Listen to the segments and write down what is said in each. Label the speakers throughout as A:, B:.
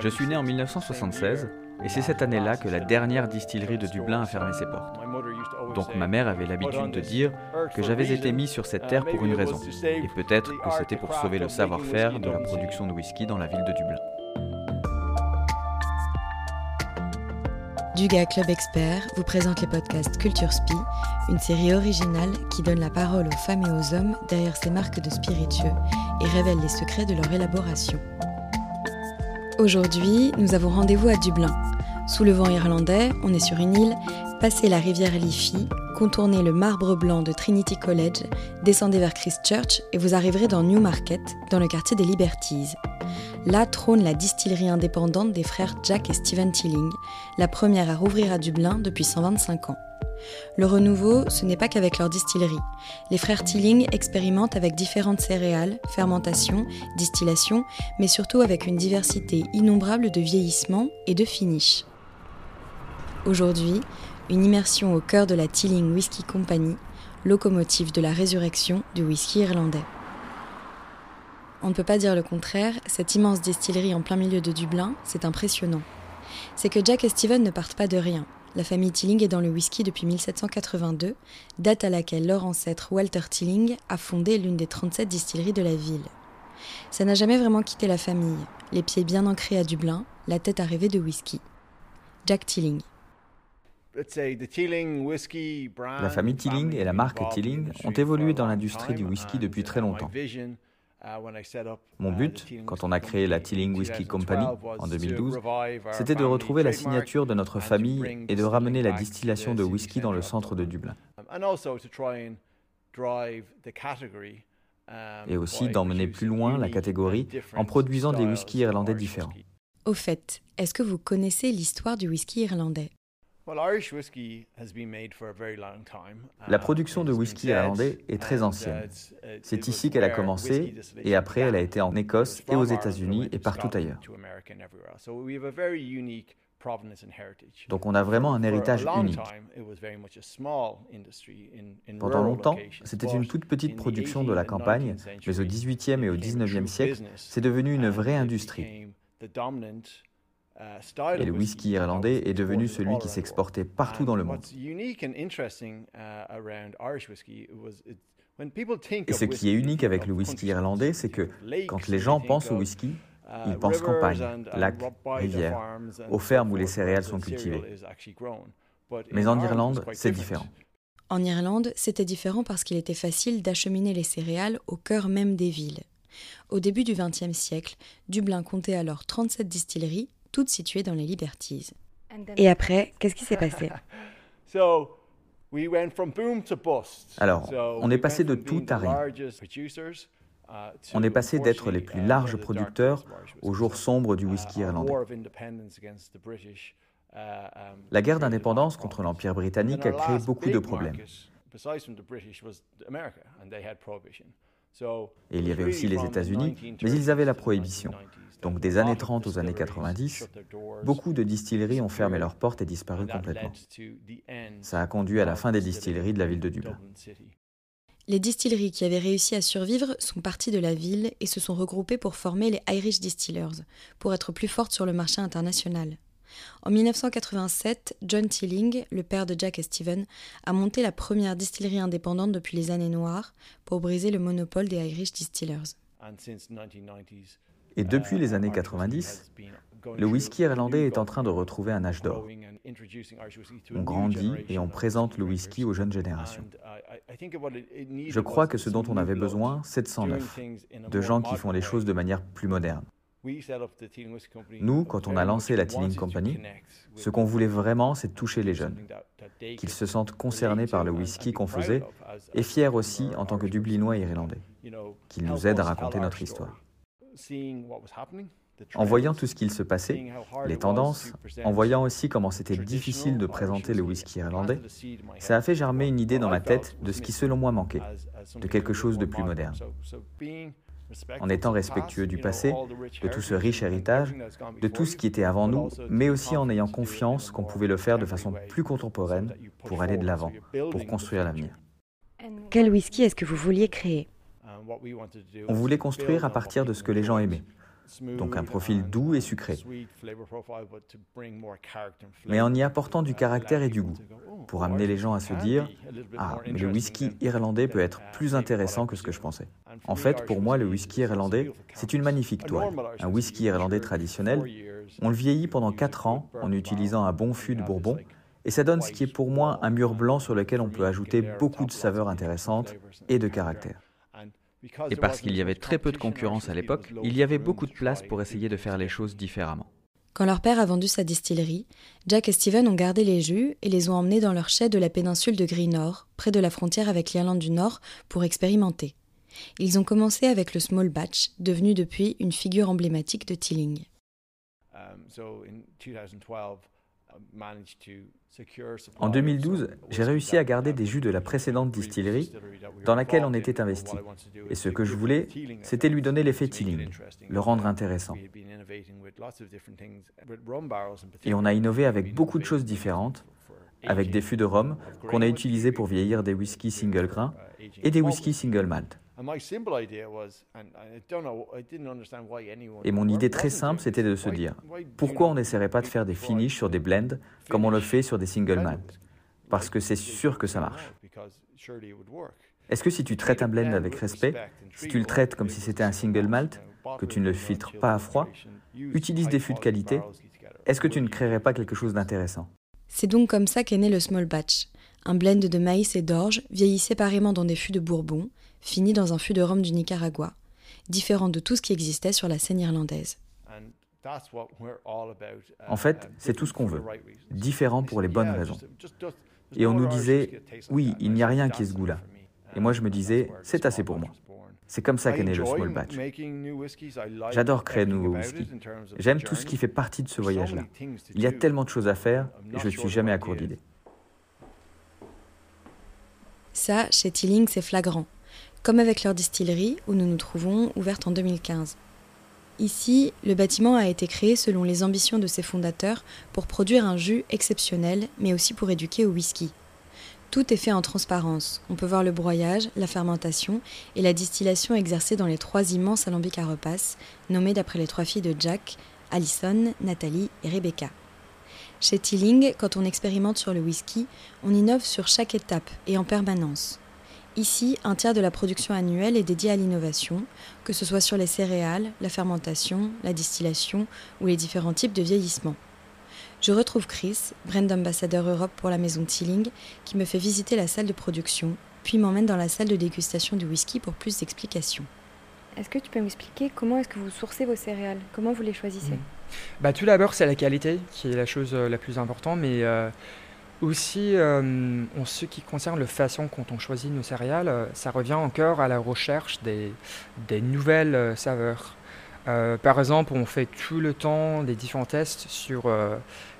A: Je suis né en 1976 et c'est cette année-là que la dernière distillerie de Dublin a fermé ses portes. Donc ma mère avait l'habitude de dire que j'avais été mis sur cette terre pour une raison, et peut-être que c'était pour sauver le savoir-faire de la production de whisky dans la ville de Dublin.
B: Duga Club Expert vous présente les podcasts Culture Spi, une série originale qui donne la parole aux femmes et aux hommes derrière ces marques de spiritueux et révèle les secrets de leur élaboration. Aujourd'hui, nous avons rendez-vous à Dublin. Sous le vent irlandais, on est sur une île, passez la rivière Liffey, contournez le marbre blanc de Trinity College, descendez vers Christchurch et vous arriverez dans Newmarket, dans le quartier des Liberties. Là trône la distillerie indépendante des frères Jack et Stephen Tilling, la première à rouvrir à Dublin depuis 125 ans. Le renouveau, ce n'est pas qu'avec leur distillerie. Les frères Tilling expérimentent avec différentes céréales, fermentation, distillation, mais surtout avec une diversité innombrable de vieillissement et de finish. Aujourd'hui, une immersion au cœur de la Tilling Whisky Company, locomotive de la résurrection du whisky irlandais. On ne peut pas dire le contraire, cette immense distillerie en plein milieu de Dublin, c'est impressionnant. C'est que Jack et Steven ne partent pas de rien. La famille Tilling est dans le whisky depuis 1782, date à laquelle leur ancêtre Walter Tilling a fondé l'une des 37 distilleries de la ville. Ça n'a jamais vraiment quitté la famille, les pieds bien ancrés à Dublin, la tête à rêver de whisky. Jack Tilling.
A: La famille Tilling et la marque Tilling ont évolué dans l'industrie du whisky depuis très longtemps. Uh, Mon but, quand on a créé la Tilling Whiskey Company en 2012, c'était de retrouver la signature de notre famille et de ramener la distillation de whisky dans le centre de Dublin. Et aussi d'emmener plus loin la catégorie en produisant des whiskies irlandais différents.
B: Au fait, est-ce que vous connaissez l'histoire du whisky irlandais?
A: La production de whisky irlandais est très ancienne. C'est ici qu'elle a commencé et après elle a été en Écosse et aux États-Unis et partout ailleurs. Donc on a vraiment un héritage unique. Pendant longtemps, c'était une toute petite production de la campagne, mais au XVIIIe et au XIXe siècle, c'est devenu une vraie industrie. Uh, et le whisky irlandais est devenu celui qui s'exportait partout dans le monde. Uh, et ce qui est unique avec le whisky irlandais, c'est que quand les gens pensent au whisky, uh, ils pensent campagne, lac, rivière, aux fermes où les céréales sont cultivées. Mais en Irlande, c'est différent.
B: En Irlande, c'était différent parce qu'il était facile d'acheminer les céréales au cœur même des villes. Au début du XXe siècle, Dublin comptait alors 37 distilleries toutes situées dans les Liberties. Et après, qu'est-ce qui s'est passé
A: Alors, on est passé de tout à rien. Uh, on est passé d'être les plus uh, larges producteurs au jour sombre du uh, whisky irlandais. La guerre d'indépendance contre l'Empire britannique a créé beaucoup de problèmes. Et il y avait aussi les États-Unis, mais ils avaient la prohibition. Donc des années 30 aux années 90, beaucoup de distilleries ont fermé leurs portes et disparu complètement. Ça a conduit à la fin des distilleries de la ville de Dublin.
B: Les distilleries qui avaient réussi à survivre sont parties de la ville et se sont regroupées pour former les Irish Distillers, pour être plus fortes sur le marché international. En 1987, John Tilling, le père de Jack et Stephen, a monté la première distillerie indépendante depuis les années noires pour briser le monopole des Irish Distillers.
A: Et depuis les années 90, le whisky irlandais est en train de retrouver un âge d'or. On grandit et on présente le whisky aux jeunes générations. Je crois que ce dont on avait besoin, c'est de 109, de gens qui font les choses de manière plus moderne. Nous, quand on a lancé la Tilling Company, ce qu'on voulait vraiment, c'est toucher les jeunes, qu'ils se sentent concernés par le whisky qu'on faisait et fiers aussi en tant que Dublinois Irlandais, qu'ils nous aident à raconter notre histoire. En voyant tout ce qu'il se passait, les tendances, en voyant aussi comment c'était difficile de présenter le whisky irlandais, ça a fait germer une idée dans ma tête de ce qui selon moi manquait, de quelque chose de plus moderne en étant respectueux du passé, de tout ce riche héritage, de tout ce qui était avant nous, mais aussi en ayant confiance qu'on pouvait le faire de façon plus contemporaine pour aller de l'avant, pour construire l'avenir.
B: Quel whisky est-ce que vous vouliez créer?
A: On voulait construire à partir de ce que les gens aimaient. Donc un profil doux et sucré, mais en y apportant du caractère et du goût, pour amener les gens à se dire ⁇ Ah, mais le whisky irlandais peut être plus intéressant que ce que je pensais ⁇ En fait, pour moi, le whisky irlandais, c'est une magnifique toile. Un whisky irlandais traditionnel, on le vieillit pendant 4 ans en utilisant un bon fût de bourbon, et ça donne ce qui est pour moi un mur blanc sur lequel on peut ajouter beaucoup de saveurs intéressantes et de caractère.
C: Et parce qu'il y avait très peu de concurrence à l'époque, il y avait beaucoup de place pour essayer de faire les choses différemment.
B: Quand leur père a vendu sa distillerie, Jack et Steven ont gardé les jus et les ont emmenés dans leur chai de la péninsule de Greenore, près de la frontière avec l'Irlande du Nord, pour expérimenter. Ils ont commencé avec le small batch, devenu depuis une figure emblématique de Tilling.
A: En 2012, j'ai réussi à garder des jus de la précédente distillerie dans laquelle on était investi. Et ce que je voulais, c'était lui donner l'effet Tilling, le rendre intéressant. Et on a innové avec beaucoup de choses différentes, avec des fûts de rhum qu'on a utilisés pour vieillir des whiskies single grain et des whiskies single malt. Et mon idée très simple, c'était de se dire, pourquoi on n'essaierait pas de faire des finishes sur des blends comme on le fait sur des single malt? Parce que c'est sûr que ça marche. Est-ce que si tu traites un blend avec respect, si tu le traites comme si c'était un single malt, que tu ne le filtres pas à froid, utilise des fûts de qualité, est-ce que tu ne créerais pas quelque chose d'intéressant?
B: C'est donc comme ça qu'est né le small batch, un blend de maïs et d'orge vieilli séparément dans des fûts de bourbon, fini dans un fût de rhum du Nicaragua, différent de tout ce qui existait sur la scène irlandaise.
A: En fait, c'est tout ce qu'on veut, différent pour les bonnes raisons. Et on nous disait, oui, il n'y a rien qui ait ce goût-là. Et moi, je me disais, c'est assez pour moi. C'est comme ça qu'est né le small batch. J'adore créer de nouveaux whiskies. J'aime tout ce qui fait partie de ce voyage-là. Il y a tellement de choses à faire et je ne suis jamais à court d'idées.
B: Ça, chez Tilling, c'est flagrant comme avec leur distillerie où nous nous trouvons, ouverte en 2015. Ici, le bâtiment a été créé selon les ambitions de ses fondateurs pour produire un jus exceptionnel, mais aussi pour éduquer au whisky. Tout est fait en transparence. On peut voir le broyage, la fermentation et la distillation exercée dans les trois immenses alambics à repas, nommés d'après les trois filles de Jack, Alison, Nathalie et Rebecca. Chez Tilling, quand on expérimente sur le whisky, on innove sur chaque étape et en permanence. Ici, un tiers de la production annuelle est dédié à l'innovation, que ce soit sur les céréales, la fermentation, la distillation ou les différents types de vieillissement. Je retrouve Chris, brand ambassadeur Europe pour la maison Tilling, qui me fait visiter la salle de production, puis m'emmène dans la salle de dégustation du whisky pour plus d'explications. Est-ce que tu peux m'expliquer comment est-ce que vous sourcez vos céréales? Comment vous les choisissez? Mmh.
D: bah, Tout d'abord, c'est la qualité qui est la chose euh, la plus importante, mais euh, aussi, euh, en ce qui concerne la façon dont on choisit nos céréales, euh, ça revient encore à la recherche des, nouvelles euh, saveurs. par exemple, on fait tout le temps des différents tests sur,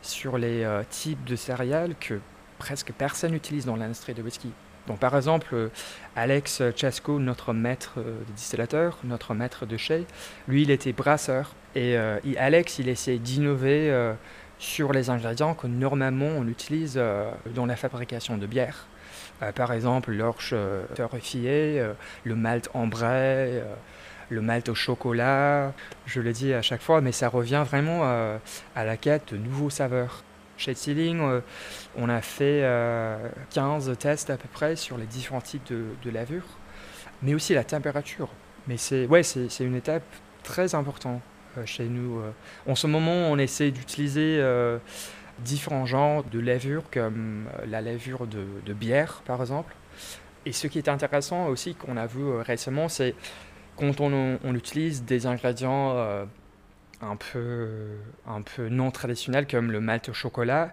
D: sur les types de céréales que presque personne n'utilise dans l'industrie de whisky. Donc, par exemple, Alex Chasco, notre maître de distillateur, notre maître de chai, lui, il était brasseur. Et Alex, il essaie d'innover sur les ingrédients que normalement on utilise euh, dans la fabrication de bière. Euh, par exemple, l'orge euh, torréfiée, le malt ambré, le malt au chocolat. Je le dis à chaque fois, mais ça revient vraiment à la quête de nouveaux saveurs. Chez Sealing, on a fait 15 tests à peu près sur les différents types de, de lavure, mais aussi la température. Mais c'est ouais, une étape très importante. Euh, chez nous. Euh. En ce moment, on essaie d'utiliser euh, différents genres de levure, comme la levure de, bière, par exemple. Et ce qui est intéressant aussi, qu'on a vu récemment, c'est quand on, utilise des ingrédients un, peu, un peu non traditionnels, comme le malt au chocolat,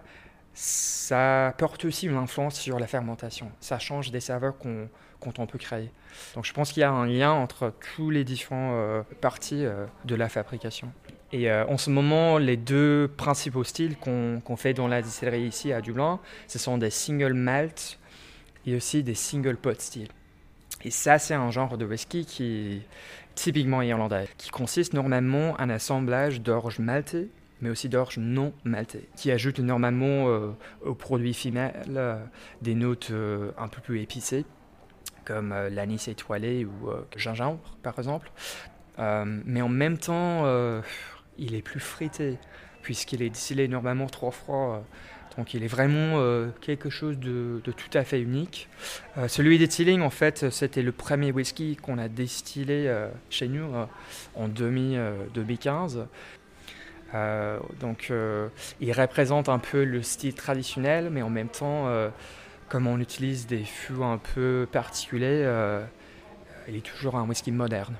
D: ça porte aussi une influence sur la fermentation. Ça change des saveurs qu'on on peut créer. Donc je pense qu'il y a un lien entre tous les différents euh, parties euh, de la fabrication. Et euh, en ce moment, les deux principaux styles qu'on fait dans la distillerie ici à Dublin, ce sont des single malt et aussi des single pot styles. Et ça, c'est un genre de whisky qui est typiquement irlandais, qui consiste normalement en un assemblage d'orge maltée mais aussi d'orge non maltée, qui ajoute normalement aux produits final des notes un peu plus épicées comme euh, l'anis étoilé ou euh, gingembre, par exemple. mais en même temps, il est plus frité, puisqu'il est distillé normalement trop froid. Donc il est vraiment euh, quelque chose de, tout à fait unique. Euh, celui des Tilling, en fait, c'était le premier whisky qu'on a distillé euh, chez nous en 2015. donc il représente un peu le style traditionnel, mais en même temps, comme on utilise des fûts un peu particuliers, il est toujours un whisky moderne.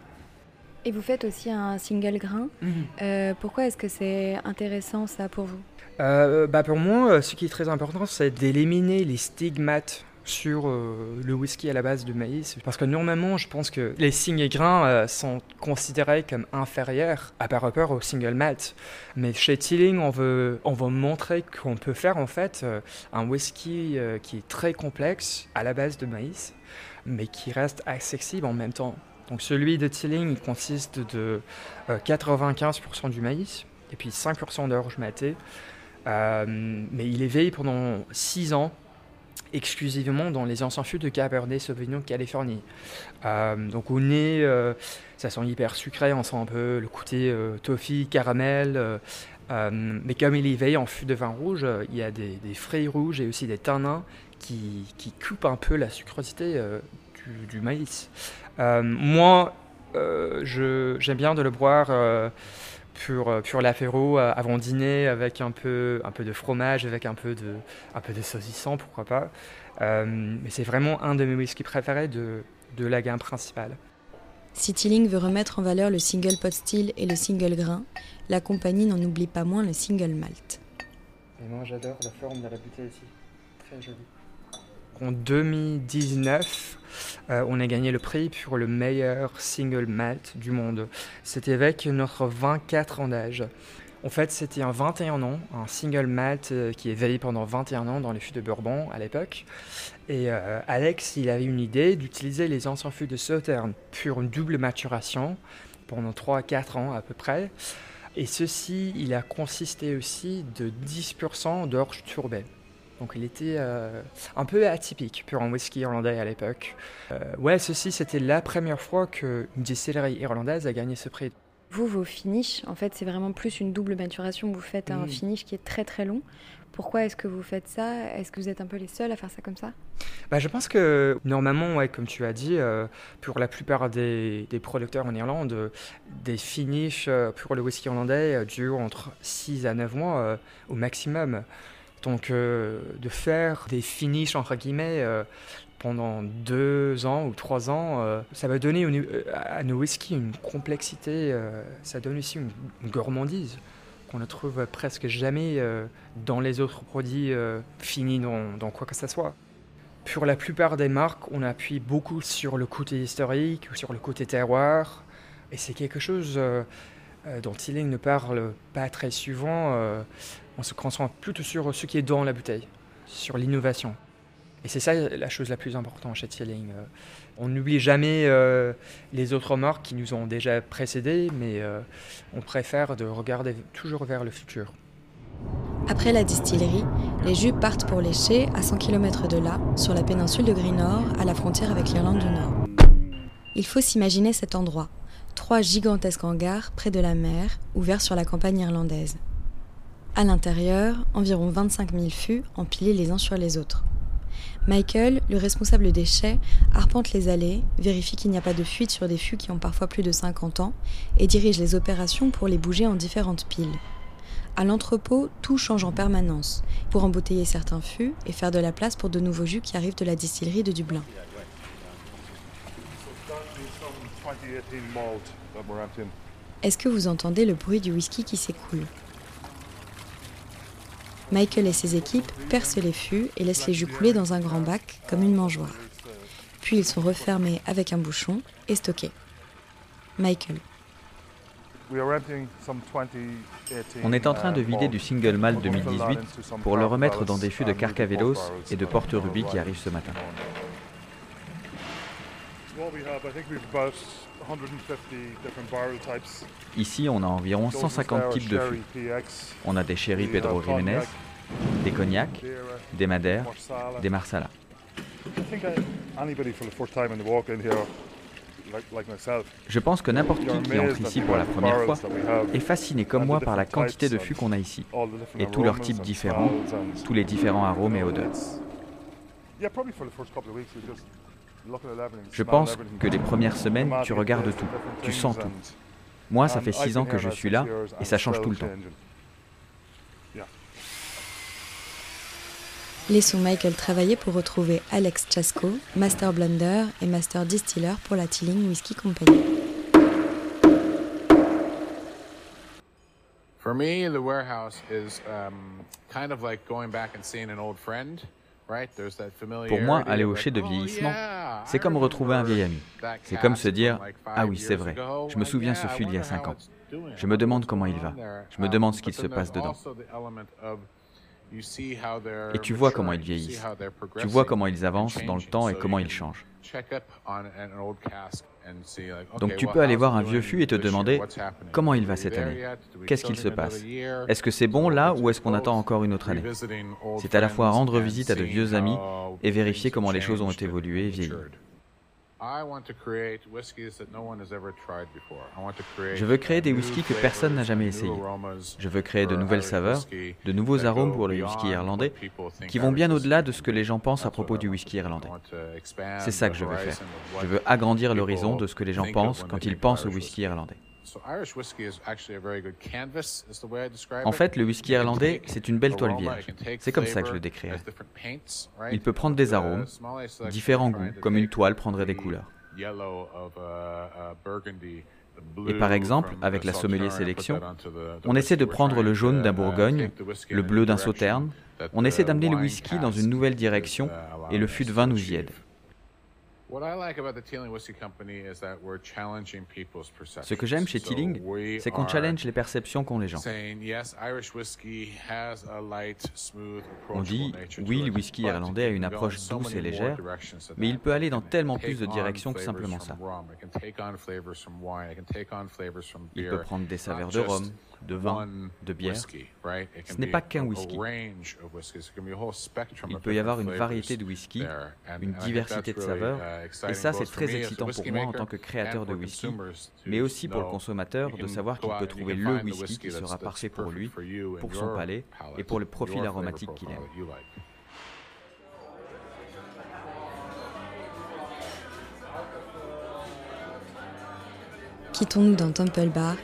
B: Et vous faites aussi un single grain. Mhm. pourquoi est-ce que c'est intéressant ça pour vous?
D: Euh, bah Pour moi, euh, ce qui est très important, c'est d'éliminer les stigmates sur euh, le whisky à la base de maïs. Parce que normalement, je pense que les single grains sont considérés comme inférieurs à par rapport au single malt. Mais chez Tilling, on veut, on veut montrer qu'on peut faire en fait un whisky qui est très complexe à la base de maïs, mais qui reste accessible en même temps. Donc celui de Tilling, il consiste de 95% du maïs et puis 5% d'orge matée. Euh, mais il éveille pendant six ans exclusivement dans les anciens fûts de Cabernet Sauvignon Californie. Euh, donc au nez, euh, ça sent hyper sucré, on sent un peu le côté toffee, caramel. mais comme il éveille en fût de vin rouge, il y a des, fruits rouges et aussi des tanins qui, qui coupent un peu la sucrosité du, du, maïs. moi, j'aime bien de le boire pour, euh, pour l'apéro euh, avant dîner avec un peu, un peu de fromage, avec un peu de, un peu de saucisson, pourquoi pas. Euh, mais c'est vraiment un de mes whisky préférés de, de la gamme principale.
B: Si Tilling veut remettre en valeur le single pot still et le single grain, la compagnie n'en oublie pas moins le single malt.
D: Et moi j'adore la forme de la bouteille ici, très jolie. En 2019, euh, on a gagné le prix pour le meilleur single malt du monde. C'était avec notre 24 ans d'âge. En fait, c'était un 21 ans, un single malt euh, qui est veillé pendant 21 ans dans les fûts de Bourbon à l'époque. Et euh, Alex, il avait une idée d'utiliser les anciens fûts de Sauternes pour une double maturation pendant 3 à 4 ans à peu près. Et ceci, il a consisté aussi de 10% d'orge tourbée. Donc il était euh, un peu atypique pour un whisky irlandais à l'époque. Euh, ouais, ceci c'était la première fois qu'une distillerie irlandaise a gagné ce prix.
B: Vous, vos finishes, en fait, c'est vraiment plus une double maturation. Vous faites un finish qui est très très long. Pourquoi est-ce que vous faites ça? Est-ce que vous êtes un peu les seuls à faire ça comme ça?
D: Bah, Je pense que normalement, ouais, comme tu as dit, euh, pour la plupart des, des, producteurs en Irlande, des finishes pour le whisky irlandais durent entre 6 à 9 mois au maximum. Donc euh, de faire des finishes entre guillemets euh, pendant deux ans ou trois ans, euh, ça va donner à nos whisky une complexité, ça donne aussi une, gourmandise qu'on ne trouve presque jamais dans les autres produits finis dans, dans, quoi que ce soit. Pour la plupart des marques, on appuie beaucoup sur le côté historique ou sur le côté terroir, et c'est quelque chose dont Tilling ne parle pas très souvent on se concentre plutôt sur ce qui est dans la bouteille, sur l'innovation. Et c'est ça la chose la plus importante chez Tilling. Euh, on n'oublie jamais euh, les autres marques qui nous ont déjà précédés, mais euh, on préfère de regarder toujours vers le futur.
B: Après la distillerie, les jus partent pour lécher à 100 km de là, sur la péninsule de Greenore, à la frontière avec l'Irlande du Nord. Il faut s'imaginer cet endroit, trois gigantesques hangars près de la mer, ouverts sur la campagne irlandaise. À l'intérieur, environ 25 000 fûts empilés les uns sur les autres. Michael, le responsable des chais, arpente les allées, vérifie qu'il n'y a pas de fuite sur des fûts qui ont parfois plus de 50 ans et dirige les opérations pour les bouger en différentes piles. À l'entrepôt, tout change en permanence pour embouteiller certains fûts et faire de la place pour de nouveaux jus qui arrivent de la distillerie de Dublin. Est-ce que vous entendez le bruit du whisky qui s'écoule? Michael et ses équipes percent les fûts et laissent les jus couler dans un grand bac comme une mangeoire. Puis ils sont refermés avec un bouchon et stockés. Michael.
C: On est en train de vider du single malt 2018 pour le remettre dans des fûts de Carcavelos et de Porte Ruby qui arrivent ce matin. Ici, on a environ 150 types de fûts. On a des sherry Pedro Jiménez, des cognacs, des madères, des marsala. Je pense que n'importe qui qui entre ici pour la première fois est fasciné comme moi par la quantité de fûts qu'on a ici, et tous leurs types différents, tous les différents arômes et odeurs. Je pense que les premières semaines, tu regardes tout, tu sens tout. Moi, ça fait six ans que je suis là, et ça change tout le temps.
B: Laissons Michael travailler pour retrouver Alex Chasko, Master Blender et Master Distiller pour la Tilling Whiskey Company. For me, the warehouse is um, kind of like going back and seeing an old friend.
C: Pour moi, aller au chai de oh, vieillissement, c'est comme retrouver un vieil ami. C'est comme se dire Ah oui, c'est vrai, je me souviens, ce fut il y a cinq ans. Je me demande comment il va. Je me demande ce qu'il se passe dedans. Et tu vois comment ils vieillissent. Tu vois comment ils avancent dans le temps et comment ils changent. Donc tu peux aller voir un vieux fût et te demander comment il va cette année? Qu'est-ce qu'il se passe? Est-ce que c'est bon là ou est-ce qu'on attend encore une autre année? C'est à la fois rendre visite à de vieux amis et vérifier comment les choses ont évolué et vieilli. Je veux créer des whiskies que personne n'a jamais essayés. Je veux créer de nouvelles saveurs, de nouveaux arômes pour le whisky irlandais qui vont bien au-delà de ce que les gens pensent à propos du whisky irlandais. C'est ça que je veux faire. Je veux agrandir l'horizon de ce que les gens pensent quand ils pensent au whisky irlandais. En fait, le whisky irlandais, c'est une belle toile vierge. C'est comme ça que je le décrirais. Il peut prendre des arômes, différents goûts, comme une toile prendrait des couleurs. Et par exemple, avec la sommelier sélection, on essaie de prendre le jaune d'un Bourgogne, le bleu d'un Sauterne, on essaie d'amener le whisky dans une nouvelle direction et le fût de vin nous y aide. Ce que j'aime chez Teeling, c'est qu'on challenge les perceptions qu'ont les gens. On dit, oui, le whisky irlandais a une approche douce et légère, mais il peut aller dans tellement plus de directions que simplement ça. Il peut prendre des saveurs de rhum, de vin, de bière. Ce n'est pas qu'un whisky. Il peut y avoir une variété de whisky, une diversité de saveurs, uh, et ça c'est très excitant pour moi en tant que créateur de whisky, mais aussi pour le consommateur de savoir qu'il peut trouver le whisky qui sera parfait pour lui, pour son palais et pour le profil aromatique qu'il aime.
B: Quittons-nous dans Temple Bar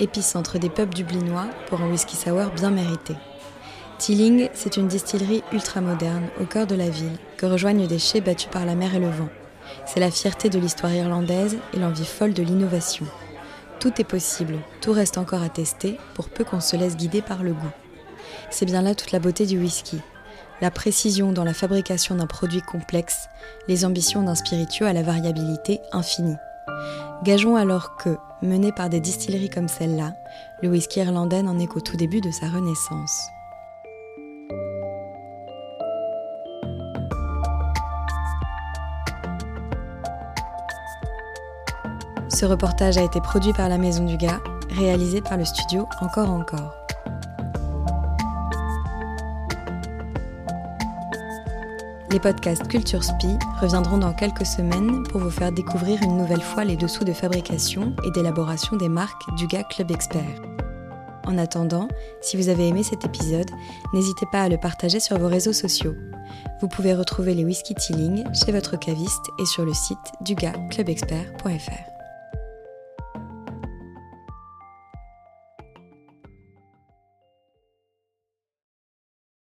B: épicentre des pubs dublinois pour un whisky sour bien mérité. Teeling, c'est une distillerie ultra-moderne au cœur de la ville que rejoignent des chais battus par la mer et le vent. C'est la fierté de l'histoire irlandaise et l'envie folle de l'innovation. Tout est possible, tout reste encore à tester pour peu qu'on se laisse guider par le goût. C'est bien là toute la beauté du whisky. La précision dans la fabrication d'un produit complexe, les ambitions d'un spiritueux à la variabilité infinie. Gageons alors que, mené par des distilleries comme celle-là, le whisky irlandais n'en est qu'au tout début de sa renaissance. Ce reportage a été produit par la Maison du Gars, réalisé par le studio Encore Encore. Les podcasts Culture Spi reviendront dans quelques semaines pour vous faire découvrir une nouvelle fois les dessous de fabrication et d'élaboration des marques du gars Club Expert. En attendant, si vous avez aimé cet épisode, n'hésitez pas à le partager sur vos réseaux sociaux. Vous pouvez retrouver les whisky Teeling chez votre caviste et sur le site dugaclubexpert.fr.